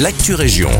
l'actu région.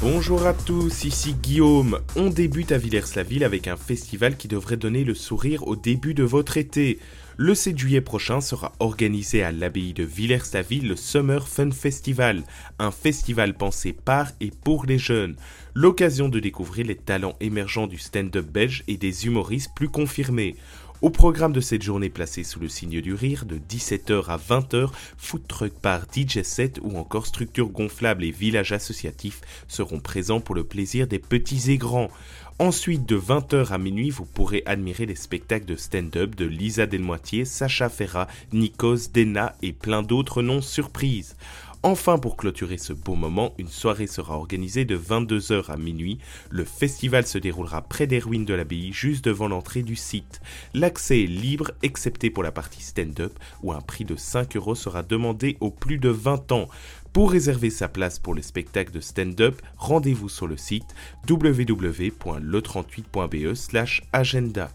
Bonjour à tous, ici Guillaume. On débute à Villers-la-Ville avec un festival qui devrait donner le sourire au début de votre été. Le 7 juillet prochain sera organisé à l'abbaye de Villers-la-Ville le Summer Fun Festival, un festival pensé par et pour les jeunes. L'occasion de découvrir les talents émergents du stand-up belge et des humoristes plus confirmés. Au programme de cette journée placée sous le signe du rire, de 17h à 20h, food truck par DJ set ou encore structures gonflables et villages associatifs seront présents pour le plaisir des petits et grands. Ensuite, de 20h à minuit, vous pourrez admirer les spectacles de stand-up de Lisa Delmoitier, Sacha Ferra, Nikos, Dena et plein d'autres noms surprises. Enfin, pour clôturer ce beau moment, une soirée sera organisée de 22h à minuit. Le festival se déroulera près des ruines de l'abbaye, juste devant l'entrée du site. L'accès est libre, excepté pour la partie stand-up, où un prix de 5 euros sera demandé aux plus de 20 ans. Pour réserver sa place pour les spectacles de stand-up, rendez-vous sur le site www.le38.be/agenda.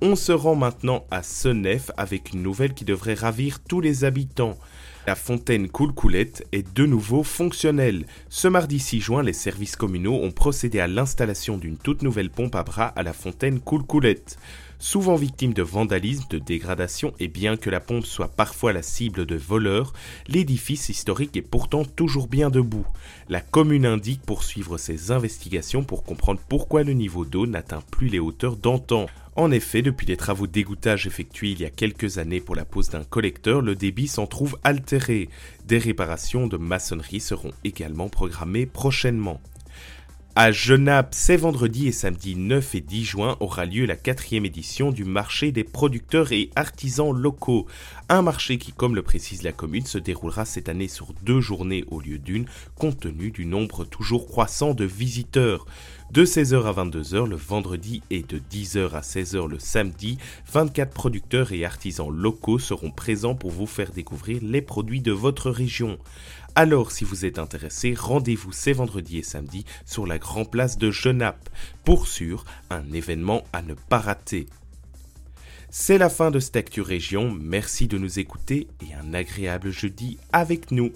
On se rend maintenant à Senef avec une nouvelle qui devrait ravir tous les habitants. La fontaine Coulcoulette est de nouveau fonctionnelle. Ce mardi 6 juin, les services communaux ont procédé à l'installation d'une toute nouvelle pompe à bras à la fontaine Coulcoulette. Souvent victime de vandalisme, de dégradation et bien que la pompe soit parfois la cible de voleurs, l'édifice historique est pourtant toujours bien debout. La commune indique poursuivre ses investigations pour comprendre pourquoi le niveau d'eau n'atteint plus les hauteurs d'antan. En effet, depuis les travaux d'égouttage effectués il y a quelques années pour la pose d'un collecteur, le débit s'en trouve altéré. Des réparations de maçonnerie seront également programmées prochainement. À Genappe, c'est vendredi et samedi 9 et 10 juin aura lieu la quatrième édition du marché des producteurs et artisans locaux. Un marché qui, comme le précise la commune, se déroulera cette année sur deux journées au lieu d'une, compte tenu du nombre toujours croissant de visiteurs. De 16h à 22h le vendredi et de 10h à 16h le samedi, 24 producteurs et artisans locaux seront présents pour vous faire découvrir les produits de votre région. Alors si vous êtes intéressé, rendez-vous ces vendredis et samedis sur la Grand Place de Genappe. Pour sûr, un événement à ne pas rater. C'est la fin de cette Actu Région, merci de nous écouter et un agréable jeudi avec nous.